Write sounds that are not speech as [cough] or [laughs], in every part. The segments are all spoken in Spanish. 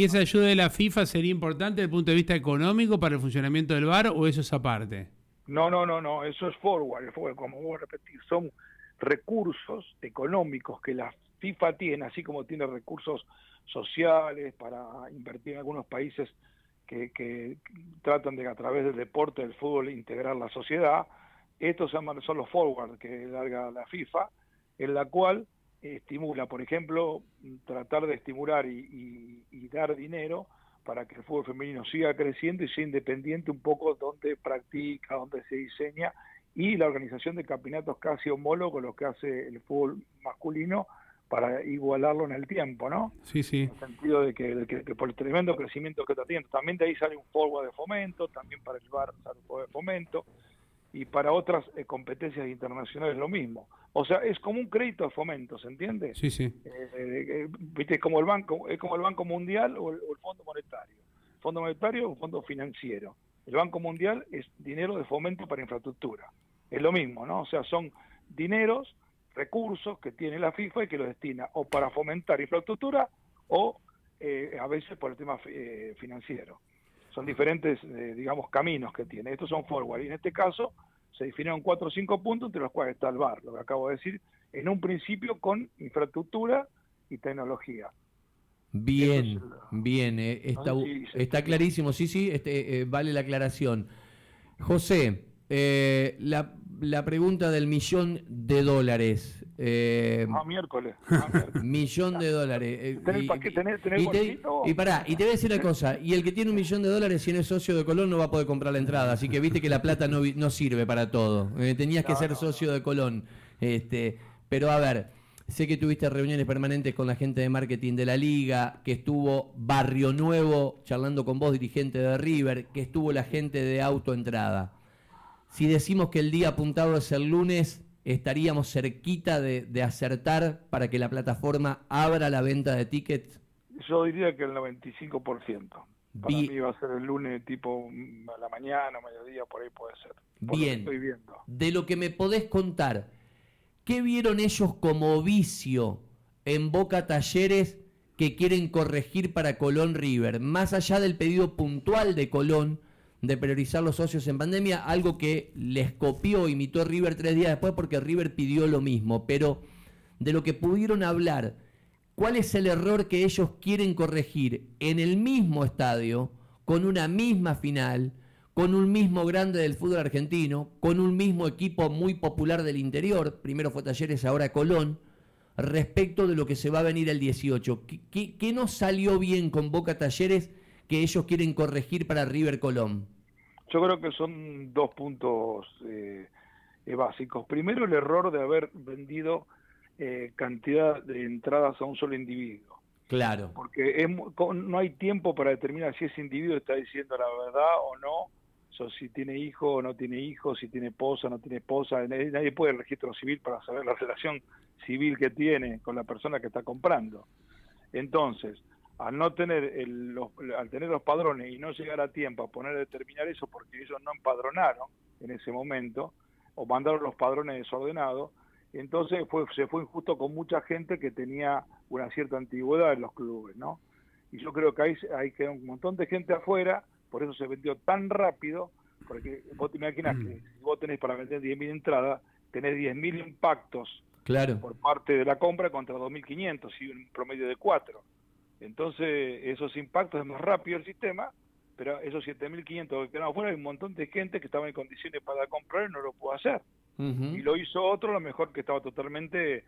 ¿Y esa ayuda de la FIFA sería importante desde el punto de vista económico para el funcionamiento del bar o eso es aparte? No, no, no, no, eso es forward, como voy a repetir, son recursos económicos que la FIFA tiene, así como tiene recursos sociales para invertir en algunos países que, que tratan de a través del deporte, del fútbol, integrar la sociedad. Estos son los forward que larga la FIFA, en la cual estimula, por ejemplo, tratar de estimular y, dar dinero para que el fútbol femenino siga creciendo y sea independiente un poco donde practica, donde se diseña y la organización de campeonatos casi homólogos, lo que hace el fútbol masculino para igualarlo en el tiempo, ¿no? Sí, sí. En el sentido de que, por el tremendo crecimiento que está teniendo. También de ahí sale un forward de fomento, también para el VAR sale un forward de fomento y para otras eh, competencias internacionales lo mismo. O sea, es como un crédito de fomento, ¿se entiende? Sí, sí. Eh, eh, ¿Viste? Como el banco, es como el Banco Mundial o el, Fondo Monetario. El Fondo Monetario es un fondo financiero. El Banco Mundial es dinero de fomento para infraestructura. Es lo mismo, ¿no? O sea, son dineros, recursos que tiene la FIFA y que los destina o para fomentar infraestructura o a veces por el tema financiero son diferentes, eh, digamos, caminos que tiene. Estos son forward y en este caso se definieron cuatro o cinco puntos entre los cuales está el VAR, lo que acabo de decir, en un principio con infraestructura y tecnología. Bien, bien, eh, está, está clarísimo, sí, sí, este, eh, vale la aclaración. José, la, la pregunta del millón de dólares. Eh, ah, miércoles. Ah, millón de dólares. Eh, ¿Tenés, y, tenés, tenés y, te, y, pará, y te voy a decir una cosa. Y el que tiene un millón de dólares, si no es socio de Colón, no va a poder comprar la entrada. Así que viste que la plata no, no sirve para todo. Eh, tenías que ser socio de Colón. Este, pero a ver, sé que tuviste reuniones permanentes con la gente de marketing de la liga, que estuvo Barrio Nuevo charlando con vos, dirigente de River, que estuvo la gente de Autoentrada. Si decimos que el día apuntado es el lunes, estaríamos cerquita de, acertar para que la plataforma abra la venta de tickets? Yo diría que el 95%. Para mí va a ser el lunes tipo a la mañana, mediodía, por ahí puede ser. Bien. De lo que me podés contar, ¿qué vieron ellos como vicio en Boca Talleres que quieren corregir para Colón River? Más allá del pedido puntual de Colón, de priorizar los socios en pandemia, algo que les copió, imitó River tres días después porque River pidió lo mismo, pero de lo que pudieron hablar, ¿cuál es el error que ellos quieren corregir en el mismo estadio, con una misma final, con un mismo grande del fútbol argentino, con un mismo equipo muy popular del interior, primero fue Talleres, ahora Colón, respecto de lo que se va a venir el 18? ¿Qué, qué no salió bien con Boca Talleres? Que ellos quieren corregir para River Colón? Yo creo que son dos puntos eh, eh, básicos. Primero, el error de haber vendido eh, cantidad de entradas a un solo individuo. Claro. Porque no hay tiempo para determinar si ese individuo está diciendo la verdad o no, si tiene hijo o no tiene hijo, si tiene esposa o no tiene esposa. Nadie puede el registro civil para saber la relación civil que tiene con la persona que está comprando. Entonces, al no tener el, los, al tener los padrones y no llegar a tiempo a poner a determinar eso porque ellos no empadronaron en ese momento o mandaron los padrones desordenados, entonces fue, se fue injusto con mucha gente que tenía una cierta antigüedad en los clubes, ¿no? Y yo creo que ahí, hay quedó un montón de gente afuera, por eso se vendió tan rápido, porque vos te imaginas que mm. si vos tenés para vender 10.000 entradas, tenés 10.000 impactos claro. por parte de la compra contra 2.500 y un promedio de 4. Entonces, esos impactos es más rápido el sistema, pero esos 7.500 que quedaron afuera, hay un montón de gente que estaba en condiciones para comprar y no lo pudo hacer. Y lo hizo otro, lo mejor que estaba totalmente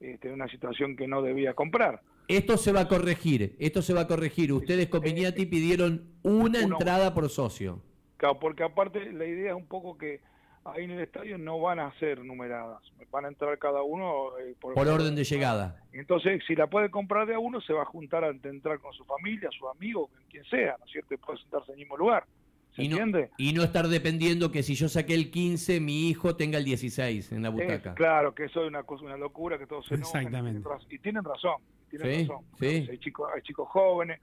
este, en una situación que no debía comprar. Esto se va a corregir, esto se va a corregir. Ustedes con Viñati pidieron una entrada por socio. Claro, porque aparte la idea es un poco que ahí en el estadio no van a ser numeradas, van a entrar cada uno eh, por, orden de llegada. Entonces, si la puede comprar de a uno, se va a juntar a entrar con su familia, su amigo, quien sea, ¿no es cierto? Y puede sentarse en el mismo lugar. ¿Se y entiende? No, y no estar dependiendo que si yo saqué el 15, mi hijo tenga el 16 en la butaca. claro, que eso es una cosa, una locura, que todos se Exactamente. y tienen razón, tienen razón. Sí. Hay, chicos, hay chicos jóvenes,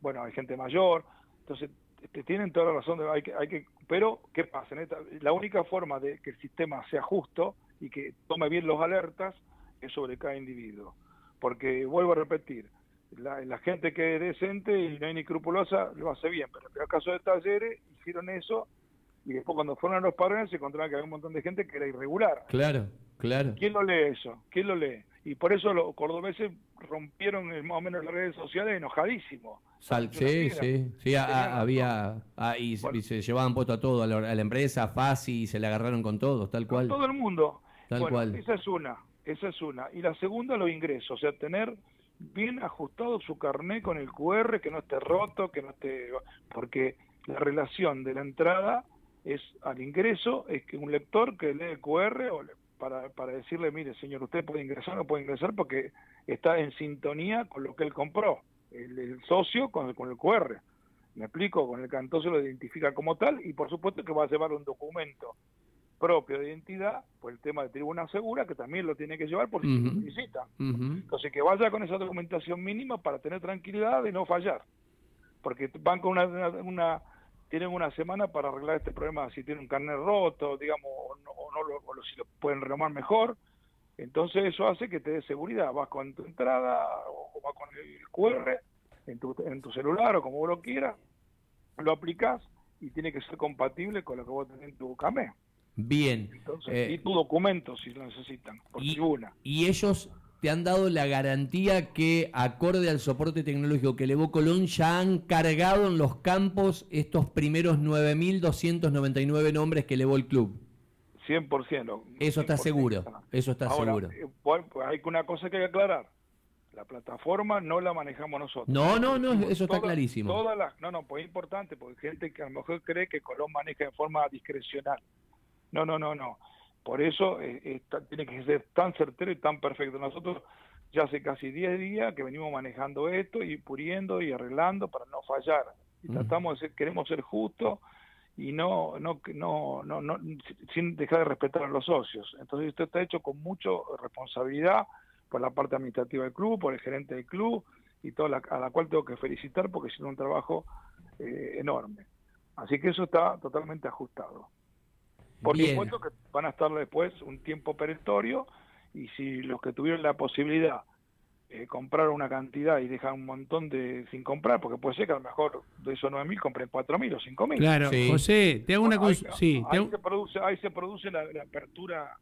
bueno, hay gente mayor, entonces este, tienen toda la razón, de, hay que, hay que, pero ¿qué pasa? la única forma de que el sistema sea justo y que tome bien los alertas es sobre cada individuo. Porque, vuelvo a repetir, la, gente que es decente y no hay ni escrupulosa lo hace bien, pero en el caso de Talleres hicieron eso y después cuando fueron a los padrones se encontraron que había un montón de gente que era irregular. Claro, claro. ¿Quién lo lee eso? ¿Quién lo lee? Y por eso los cordobeses rompieron más o menos las redes sociales enojadísimos. Sí, sí, sí, había, ah, y, se llevaban puesto a todo, a la, empresa, fácil, y se le agarraron con todos, tal cual. todo el mundo. Tal cual. Esa es una, esa es una. Y la segunda, los ingresos, o sea, tener bien ajustado su carnet con el QR, que no esté roto, que no esté... Porque la relación de la entrada es al ingreso, es que un lector que lee el QR o para, para decirle, mire señor, usted puede ingresar o no puede ingresar porque está en sintonía con lo que él compró, el, socio con el, con el QR. Me explico, con el que entonces lo identifica como tal y por supuesto que va a llevar un documento propio de identidad, por el tema de tribuna segura, que también lo tiene que llevar por si lo necesita. Entonces que vaya con esa documentación mínima para tener tranquilidad de no fallar. Porque van con una tienen una semana para arreglar este problema, si tienen un carnet roto, digamos, o no, lo, o si lo pueden renomar mejor. Entonces eso hace que te dé seguridad. Vas con tu entrada o vas con el QR en tu, en tu celular o como vos lo quieras, lo aplicas y tiene que ser compatible con lo que vos tenés en tu CAME. Bien. Eh, y tu documento si lo necesitan, por y, tribuna. Y ellos te han dado la garantía que, acorde al soporte tecnológico que elevó Colón, ya han cargado en los campos estos primeros 9.299 nombres que elevó el club. 100%. Eso está seguro, eso está seguro. Eh, hay una cosa que hay que aclarar. La plataforma no la manejamos nosotros. No, no, no, eso está clarísimo. Todas las, no, no, pues es importante, porque hay gente que a lo mejor cree que Colón maneja de forma discrecional. No, no, no, no. Por eso eh, tiene que ser tan certero y tan perfecto. Nosotros ya hace casi 10 días que venimos manejando esto y puliendo y arreglando para no fallar. Y tratamos de ser, queremos ser justos y no, no, no, no, no, sin dejar de respetar a los socios. Entonces esto está hecho con mucha responsabilidad por la parte administrativa del club, por el gerente del club y toda a la cual tengo que felicitar porque hicieron un trabajo eh, enorme. Así que eso está totalmente ajustado. Por supuesto que van a estar después un tiempo perentorio y si los que tuvieron la posibilidad eh, comprar una cantidad y dejan un montón de sin comprar, porque puede ser que a lo mejor de esos 9.000 compren 4.000 o 5.000. Claro, José, te hago una cosa. Sí, ahí, se produce, ahí se produce la, apertura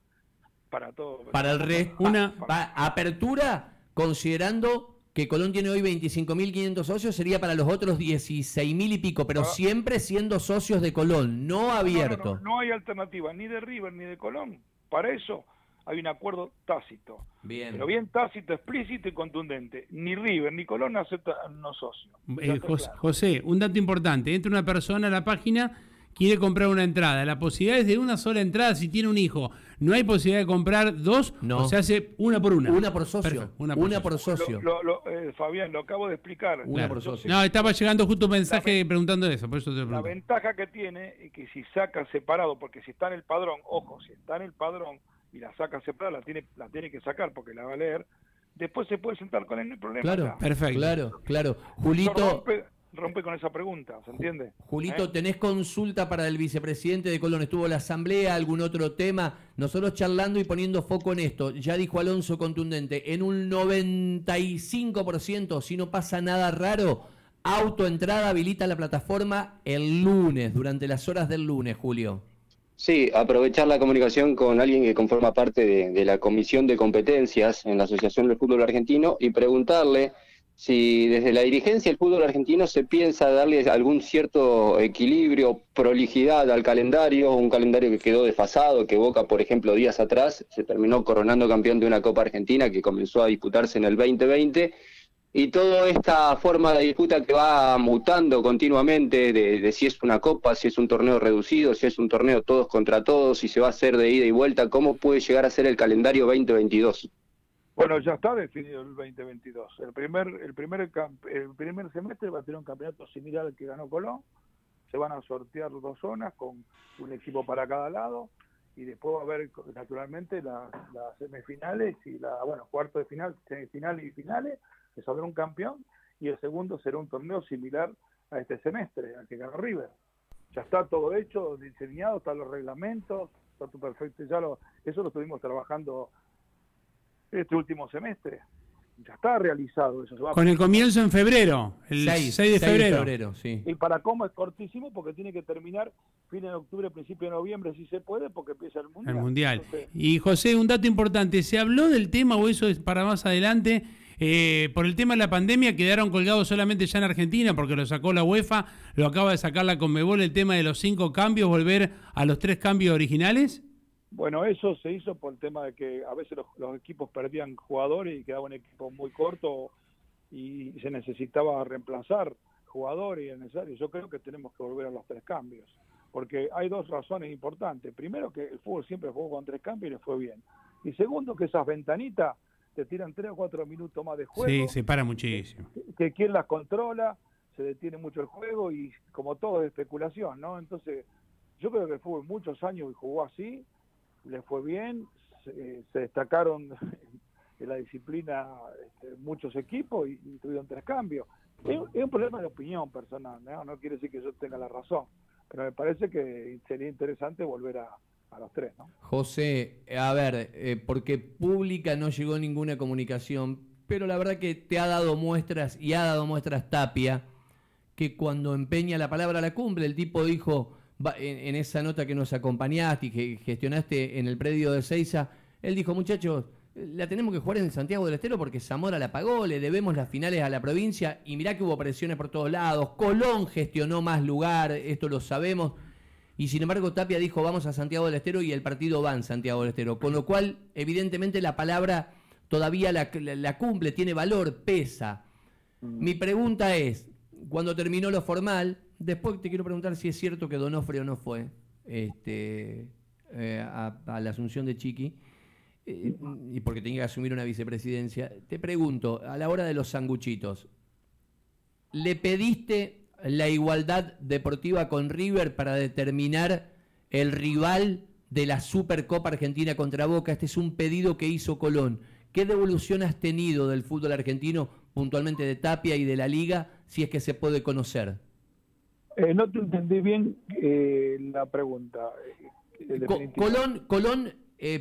para todo. Para el resto, una apertura considerando que Colón tiene hoy 25.500 socios, sería para los otros 16.000 y pico, pero ah. siempre siendo socios de Colón, no abierto. No, hay alternativa, ni de River ni de Colón. Para eso hay un acuerdo tácito. Bien. Pero bien tácito, explícito y contundente. Ni River ni Colón aceptan no socios. Eh, José, un dato importante. Entra una persona a la página quiere comprar una entrada. La posibilidad es de una sola entrada si tiene un hijo. No hay posibilidad de comprar dos, no. o se hace una por una. Una por socio. una por, socio. Eh, Fabián, lo acabo de explicar. Una por socio. No, estaba llegando justo un mensaje preguntando eso, por eso te La ventaja que tiene es que si saca separado, porque si está en el padrón, ojo, si está en el padrón y la saca separada, la tiene, la tiene que sacar porque la va a leer, después se puede sentar con él, no hay problema. Claro, perfecto. Claro, claro. Julito rompe con esa pregunta, ¿se entiende? Julito, ¿Eh? ¿tenés consulta para el vicepresidente de Colón? ¿Estuvo la asamblea? ¿Algún otro tema? Nosotros charlando y poniendo foco en esto. Ya dijo Alonso contundente, en un 95%, si no pasa nada raro, autoentrada habilita la plataforma el lunes, durante las horas del lunes, Julio. Sí, aprovechar la comunicación con alguien que conforma parte de, de la Comisión de Competencias en la Asociación del Fútbol Argentino y preguntarle si desde la dirigencia del fútbol argentino se piensa darle algún cierto equilibrio, prolijidad al calendario, un calendario que quedó desfasado, que Boca, por ejemplo, días atrás se terminó coronando campeón de una Copa Argentina que comenzó a disputarse en el 2020, y toda esta forma de disputa que va mutando continuamente de, si es una Copa, si es un torneo reducido, si es un torneo todos contra todos, si se va a hacer de ida y vuelta, ¿cómo puede llegar a ser el calendario 2022? Bueno, ya está definido el 2022. El primer, el primer, el primer semestre va a tener un campeonato similar al que ganó Colón. Se van a sortear dos zonas con un equipo para cada lado y después va a haber naturalmente las, semifinales y la bueno cuarto de final, semifinales y finales, que saldrá un campeón y el segundo será un torneo similar a este semestre, al que ganó River. Ya está todo hecho, diseñado, están los reglamentos, está todo perfecto, ya lo, eso lo estuvimos trabajando este último semestre. ya está realizado eso. Con el comienzo en febrero, el 6, de febrero. sí. Y para cómo es cortísimo porque tiene que terminar fin de octubre, principio de noviembre, si se puede, porque empieza el Mundial. El Mundial. y José, un dato importante, ¿se habló del tema o eso es para más adelante? Eh, por el tema de la pandemia quedaron colgados solamente ya en Argentina porque lo sacó la UEFA, lo acaba de sacar la Conmebol el tema de los cinco cambios, volver a los tres cambios originales. Bueno, eso se hizo por el tema de que a veces los, equipos perdían jugadores y quedaba un equipo muy corto y se necesitaba reemplazar jugadores y es necesario. Yo creo que tenemos que volver a los tres cambios, porque hay dos razones importantes. Primero, que el fútbol siempre jugó con tres cambios y le fue bien. Y segundo, que esas ventanitas te tiran tres o cuatro minutos más de juego. Sí, se para muchísimo. Que, que quien las controla, se detiene mucho el juego y como todo es especulación, ¿no? Entonces, yo creo que el fútbol muchos años jugó así le fue bien, se, destacaron [laughs] en la disciplina este, muchos equipos y, tuvieron tres cambios. Es, un problema de opinión personal, ¿no? quiere decir que yo tenga la razón, pero me parece que sería interesante volver a, los tres. ¿no? José, a ver, eh, porque pública no llegó ninguna comunicación, pero la verdad que te ha dado muestras y ha dado muestras Tapia, que cuando empeña la palabra la cumple, el tipo dijo en, esa nota que nos acompañaste y que gestionaste en el predio de Seiza, él dijo, muchachos, la tenemos que jugar en Santiago del Estero porque Zamora la pagó, le debemos las finales a la provincia y mirá que hubo presiones por todos lados, Colón gestionó más lugar, esto lo sabemos, y sin embargo Tapia dijo vamos a Santiago del Estero y el partido va en Santiago del Estero, con lo cual evidentemente la palabra todavía la, la cumple, tiene valor, pesa. Mm. Mi pregunta es, cuando terminó lo formal, Después te quiero preguntar si es cierto que Donofrio no fue este, eh, a, la asunción de Chiqui, eh, y porque tenía que asumir una vicepresidencia. Te pregunto, a la hora de los sanguchitos, ¿le pediste la igualdad deportiva con River para determinar el rival de la Supercopa Argentina contra Boca? Este es un pedido que hizo Colón. ¿Qué devolución has tenido del fútbol argentino, puntualmente de Tapia y de la Liga, si es que se puede conocer? Eh, no te entendí bien eh, la pregunta. Eh, Colón, Colón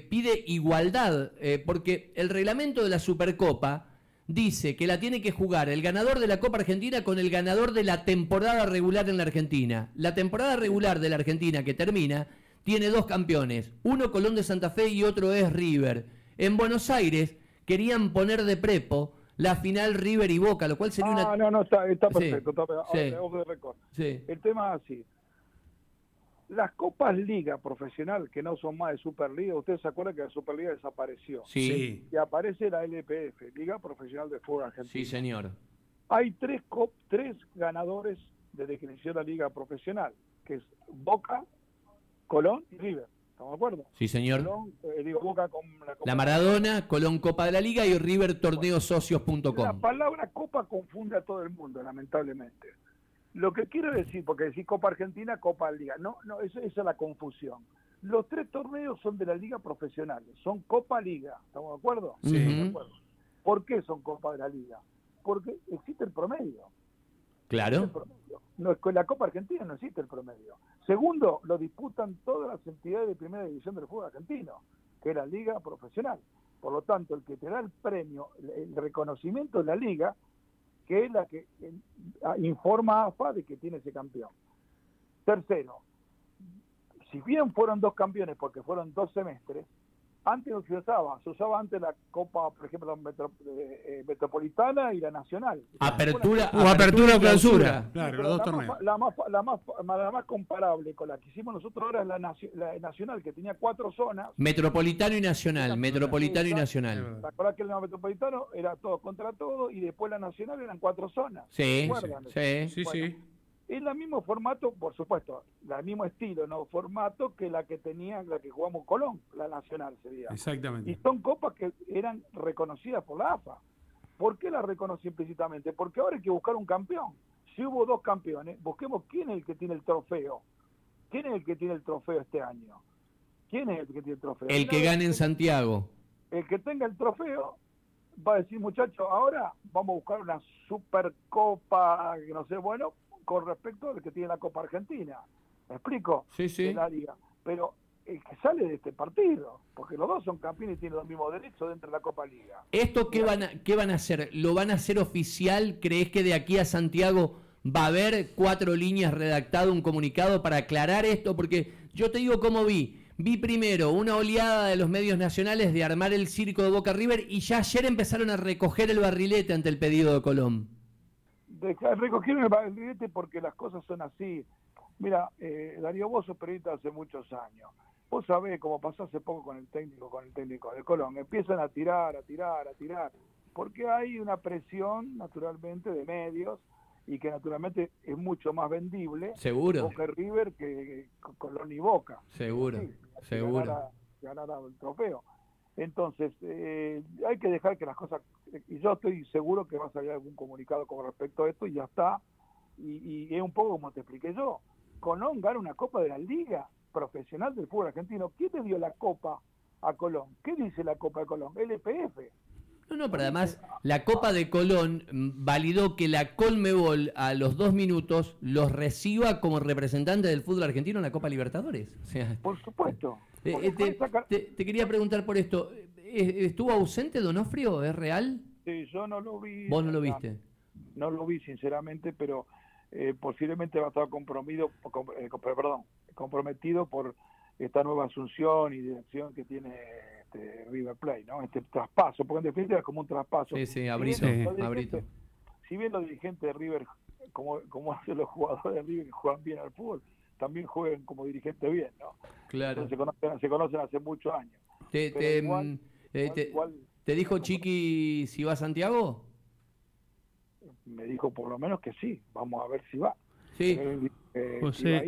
pide igualdad, porque el reglamento de la Supercopa dice que la tiene que jugar el ganador de la Copa Argentina con el ganador de la temporada regular en la Argentina. La temporada regular de la Argentina que termina tiene dos campeones, uno Colón de Santa Fe y otro es River. En Buenos Aires querían poner de prepo la final River y Boca, lo cual sería una... Ah, no, no, está, está perfecto, sí. El tema es así. Las Copas Liga Profesional, que no son más de Superliga, ustedes se acuerdan que la Superliga desapareció. Sí. Y aparece la LPF, Liga Profesional de Fútbol Argentino. Sí, señor. Hay tres, cop, tres ganadores desde que inició la Liga Profesional, que es Boca, Colón y River. ¿Estamos de acuerdo? Sí, señor. Eh, digo, Boca con la, Maradona, Colón Copa de la Liga y River Torneosocios.com. La palabra Copa confunde a todo el mundo, lamentablemente. Lo que quiero decir, porque decir Copa Argentina, Copa Liga. No, no, eso, esa es la confusión. Los tres torneos son de la Liga Profesional, son Copa Liga. ¿Estamos de acuerdo? Sí. De acuerdo. ¿Por qué son Copa de la Liga? Porque existe el promedio. Claro. No, con la Copa Argentina no existe el promedio. Segundo, lo disputan todas las entidades de primera división del fútbol argentino, que es la liga profesional. Por lo tanto, el que te da el premio, el reconocimiento de la liga, que es la que eh, informa a AFA de que tiene ese campeón. Tercero, si bien fueron dos campeones porque fueron dos semestres, antes no se usaba, se usaba antes la Copa, por ejemplo, eh, eh, Metropolitana y la Nacional. Apertura o apertura o clausura. Claro, los dos torneos. la, más, la, más, la más comparable con la que hicimos nosotros ahora es la, Nacional, que tenía cuatro zonas. Metropolitano y Nacional, Metropolitano y Nacional. ¿Te acuerdas que el Metropolitano era todo contra todo y después la Nacional eran cuatro zonas? Sí, sí, sí. sí. Es el mismo formato, por supuesto, el mismo estilo, no formato que la que tenía, la que jugamos Colón, la nacional sería. Exactamente. Y son copas que eran reconocidas por la AFA. ¿Por qué la reconocí implícitamente? Porque ahora hay que buscar un campeón. Si hubo dos campeones, busquemos quién es el que tiene el trofeo. ¿Quién es el que tiene el trofeo este año? ¿Quién es el que tiene el trofeo? El que gane en Santiago. El que tenga el trofeo va a decir, muchachos, ahora vamos a buscar una supercopa, no sé, bueno, con respecto al que tiene la Copa Argentina. ¿Me explico? Sí, sí. la liga. Pero el que sale de este partido, porque los dos son campeones y tienen los mismos derechos dentro de la Copa Liga. ¿Esto qué van, a, qué van a hacer? ¿Lo van a hacer oficial? ¿Crees que de aquí a Santiago va a haber cuatro líneas redactado, un comunicado para aclarar esto? Porque yo te digo cómo vi. Vi primero una oleada de los medios nacionales de armar el circo de Boca River y ya ayer empezaron a recoger el barrilete ante el pedido de Colón. Recogieron el barrilete porque las cosas son así. Mira, eh, Darío, vos sos periodista hace muchos años. Vos sabés, cómo pasó hace poco con el técnico, con el técnico de Colón, empiezan a tirar, a tirar, a tirar, porque hay una presión, naturalmente, de medios y que naturalmente es mucho más vendible seguro. Boca River que, Colón y Boca. Seguro seguro. ganar, el trofeo. Entonces eh, hay que dejar que las cosas y yo estoy seguro que va a salir algún comunicado con respecto a esto y ya está y, y es un poco como te expliqué yo Colón gana una copa de la liga profesional del fútbol argentino ¿quién le dio la copa a Colón? ¿qué dice la copa de Colón? LPF no, no, pero además la Copa de Colón mm, validó que la Colmebol a los dos minutos los reciba como representante del fútbol argentino en la Copa Libertadores. por supuesto. Eh, eh, te, quería preguntar por esto. Eh, ¿Estuvo ausente Donofrio? ¿Es real? Sí, yo no lo vi. ¿Vos no lo viste? No, lo vi, sinceramente, pero posiblemente va a estar comprometido, perdón, comprometido por esta nueva asunción y dirección que tiene este River Plate, ¿no? Este traspaso, porque en definitiva es como un traspaso. Sí, sí, abrito, si bien los dirigentes de River, como, como hacen los jugadores de River que juegan bien al fútbol, también juegan como dirigentes bien, ¿no? Claro. se, conocen, se conocen hace muchos años. Te, te, eh, te, dijo Chiqui si va a Santiago? Me dijo por lo menos que sí, vamos a ver si va. Sí. Eh, José,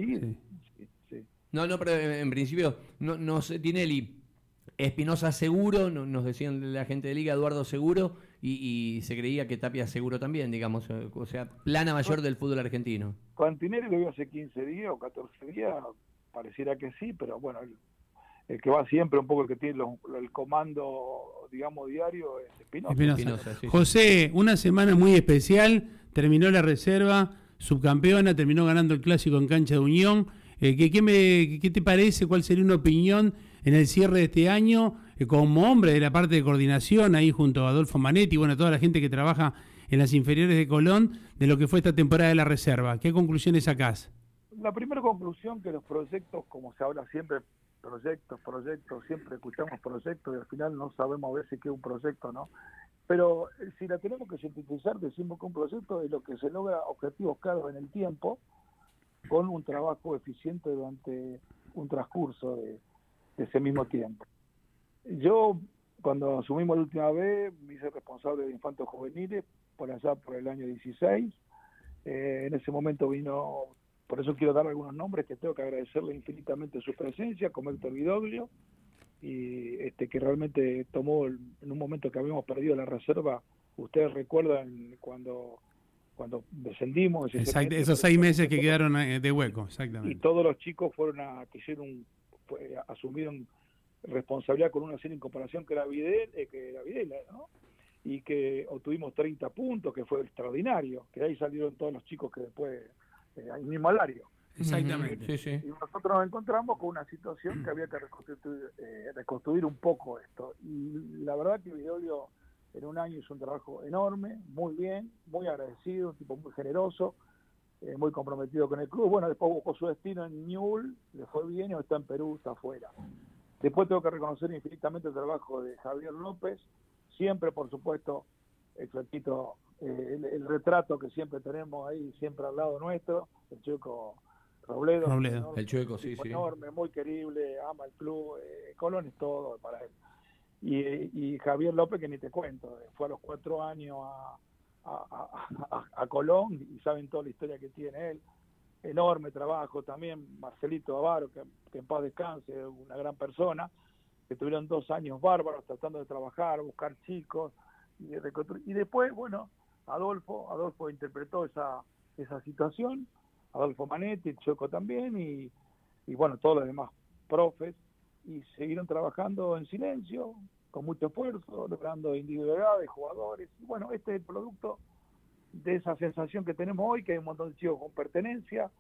sí. No, no, pero en principio no, no sé, Tinelli Espinosa seguro, nos decían la gente de Liga, Eduardo seguro, y, se creía que Tapia seguro también, digamos, eh, o sea, plana mayor del fútbol argentino. Tinelli lo vio hace 15 días o 14 días, pareciera que sí, pero bueno, el, que va siempre, un poco el que tiene el comando, digamos, diario, es Espinosa. José, una semana muy especial, terminó la reserva, subcampeona, terminó ganando el clásico en cancha de Unión. Eh, ¿qué, me, ¿Qué te parece? ¿Cuál sería una opinión? en el cierre de este año, eh, como hombre de la parte de coordinación, ahí junto a Adolfo Manetti, bueno, toda la gente que trabaja en las inferiores de Colón, de lo que fue esta temporada de la reserva. ¿Qué conclusiones sacás? La primera conclusión que los proyectos, como se habla siempre, proyectos, proyectos, siempre escuchamos proyectos y al final no sabemos a si qué es un proyecto, ¿no? Pero eh, si la tenemos que sintetizar, decimos que un proyecto es lo que se logra objetivos claros en el tiempo, con un trabajo eficiente durante un transcurso de, ese mismo tiempo. Yo, cuando asumimos la última vez, me hice responsable de infantos juveniles por allá por el año 16. Eh, en ese momento vino, por eso quiero dar algunos nombres que tengo que agradecerle infinitamente su presencia, como Héctor Vidoglio, y este que realmente tomó en un momento que habíamos perdido la reserva. Ustedes recuerdan cuando cuando descendimos. esos seis meses que quedaron eh, de hueco, exactamente. Y todos los chicos fueron a, asumieron responsabilidad con una serie en comparación que era Videla, eh, que era Videla ¿no? y que obtuvimos 30 puntos, que fue extraordinario, que ahí salieron todos los chicos que después, eh, ahí mismo Alario. Exactamente. Y nosotros nos encontramos con una situación que había que reconstruir, eh, reconstruir un poco esto. Y la verdad que Vidolio en un año hizo un trabajo enorme, muy bien, muy agradecido, un tipo muy generoso, eh, muy comprometido con el club. Bueno, después buscó su destino en Newell, le fue bien, o está en Perú, está afuera. Después tengo que reconocer infinitamente el trabajo de Javier López, siempre, por supuesto, el eh, el, retrato que siempre tenemos ahí, siempre al lado nuestro, el chico Robledo. el chueco, sí, sí. Enorme, muy querible, ama el club, eh, Colón es todo para él. Y, y Javier López, que ni te cuento, fue a los cuatro años a a, Colón y saben toda la historia que tiene él. Enorme trabajo también, Marcelito Avaro, que, en paz descanse, una gran persona, que tuvieron dos años bárbaros tratando de trabajar, buscar chicos y, y después, bueno, Adolfo, Adolfo interpretó esa, esa situación, Adolfo Manetti, Choco también, y, y bueno, todos los demás profes, y siguieron trabajando en silencio, con mucho esfuerzo, logrando individualidades, jugadores. Y bueno, este es el producto de esa sensación que tenemos hoy, que hay un montón de chicos con pertenencia,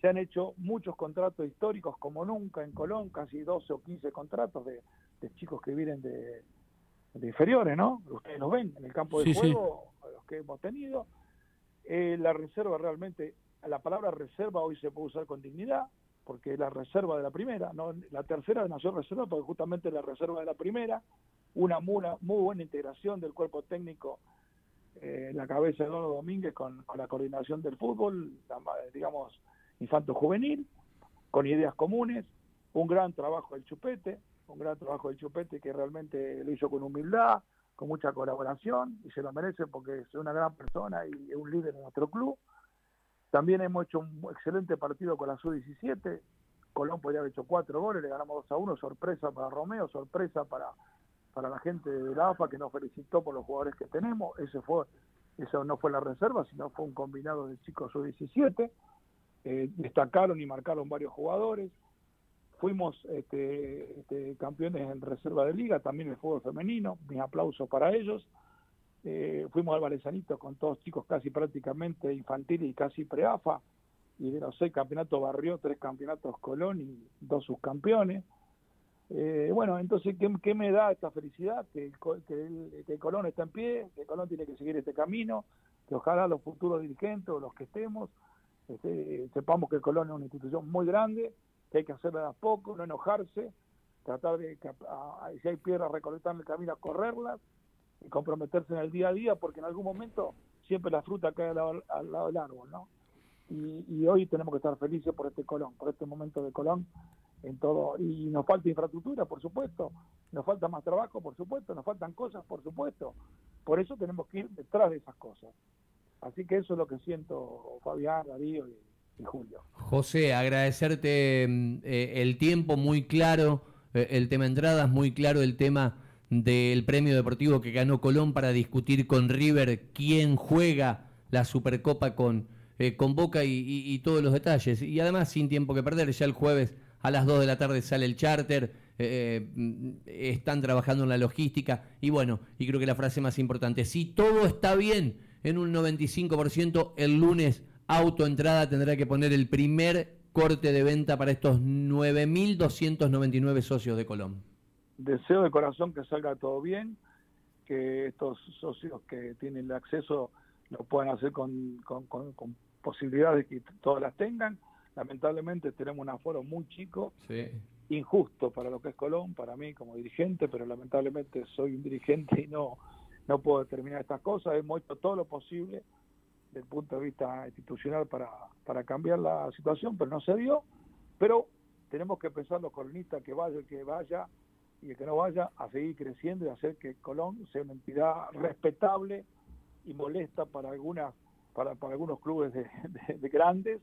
Se han hecho muchos contratos históricos como nunca en Colón, casi 12 o 15 contratos de, chicos que vienen de, inferiores, ¿no? Ustedes los ven en el campo de juego, los que hemos tenido. Eh, la reserva realmente, la palabra reserva hoy se puede usar con dignidad, porque es la reserva de la primera, no la tercera nació reserva porque justamente la reserva de la primera, una muy, muy buena integración del cuerpo técnico eh, en la cabeza de Eduardo Domínguez con, con, la coordinación del fútbol, digamos, infanto juvenil, con ideas comunes, un gran trabajo del Chupete, un gran trabajo del Chupete que realmente lo hizo con humildad, con mucha colaboración y se lo merece porque es una gran persona y es un líder de nuestro club. También hemos hecho un excelente partido con la Sub-17. Colón podría haber hecho cuatro goles, le ganamos 2 a 1, sorpresa para Romeo, sorpresa para, para la gente de la AFA que nos felicitó por los jugadores que tenemos. Ese fue, eso no fue la reserva, sino fue un combinado de chicos Sub-17. Eh, destacaron y marcaron varios jugadores. Fuimos este, este, campeones en reserva de liga, también el fútbol femenino. Mis aplausos para ellos. Eh, fuimos al Valezanito con todos chicos casi prácticamente infantiles y casi preafa, y de los seis campeonatos barrió tres campeonatos Colón y dos subcampeones. Eh, bueno, entonces, ¿qué, me da esta felicidad? Que, que, Colón está en pie, que Colón tiene que seguir este camino, que ojalá los futuros dirigentes o los que estemos, este, sepamos que Colón es una institución muy grande, que hay que hacerla a poco, no enojarse, tratar de, que, si hay piedras, recolectar en el camino, correrlas, y comprometerse en el día a día, porque en algún momento siempre la fruta cae al lado, del árbol, ¿no? Y, hoy tenemos que estar felices por este Colón, por este momento de Colón en todo. Y nos falta infraestructura, por supuesto, nos falta más trabajo, por supuesto, nos faltan cosas, por supuesto. Por eso tenemos que ir detrás de esas cosas. Así que eso es lo que siento, Fabián, Darío y, Julio. José, agradecerte mm, eh, el tiempo muy claro, eh, el tema entradas muy claro, el tema del premio deportivo que ganó Colón para discutir con River quién juega la Supercopa con, eh, con Boca y, todos los detalles. Y además, sin tiempo que perder, ya el jueves a las 2 de la tarde sale el charter, están trabajando en la logística y bueno, y creo que la frase más importante, si todo está bien en un 95%, el lunes autoentrada tendrá que poner el primer corte de venta para estos 9.299 socios de Colón deseo de corazón que salga todo bien, que estos socios que tienen el acceso lo puedan hacer con, con, posibilidades que todas las tengan. Lamentablemente tenemos un aforo muy chico, injusto para lo que es Colón, para mí como dirigente, pero lamentablemente soy un dirigente y no, no puedo determinar estas cosas. Hemos hecho todo lo posible desde punto de vista institucional para, para cambiar la situación, pero no se dio. Pero tenemos que pensar los colonistas que vaya el que vaya, y el que no vaya a seguir creciendo y hacer que Colón sea una entidad respetable y molesta para algunas para, para algunos clubes de, grandes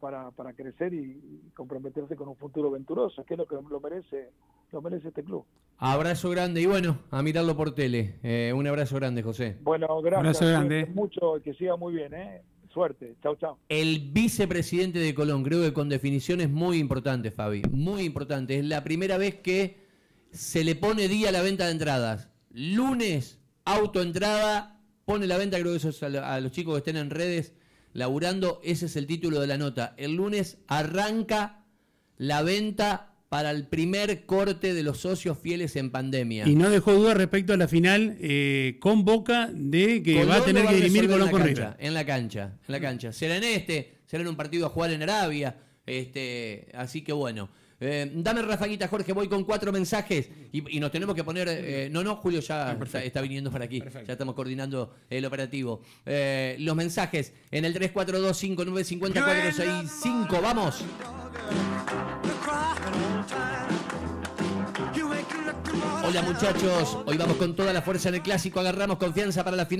para, para crecer y, comprometerse con un futuro venturoso, que es lo que lo merece lo merece este club. Abrazo grande y bueno, a mirarlo por tele. Eh, un abrazo grande, José. Bueno, gracias. Abrazo grande. Mucho, que siga muy bien, ¿eh? Suerte. Chau, chau. El vicepresidente de Colón, creo que con definiciones muy importantes, Fabi. Muy importante. Es la primera vez que se le pone día a la venta de entradas. Lunes, autoentrada, pone la venta, creo que eso es a, los chicos que estén en redes laburando, ese es el título de la nota. El lunes arranca la venta para el primer corte de los socios fieles en pandemia. Y no dejó duda respecto a la final eh, con Boca de que va a tener que dirimir con con River. En la cancha, en la cancha. Será en este, será en un partido a jugar en Arabia. Este, así que bueno. Eh, dame Rafaguita, Jorge, voy con cuatro mensajes y, nos tenemos que poner. Eh, no, no, Julio ya está, viniendo para aquí. Ya estamos coordinando el operativo. Eh, los mensajes en el 342-5950-465. Vamos. Hola muchachos, hoy vamos con toda la fuerza en el clásico, agarramos confianza para la final.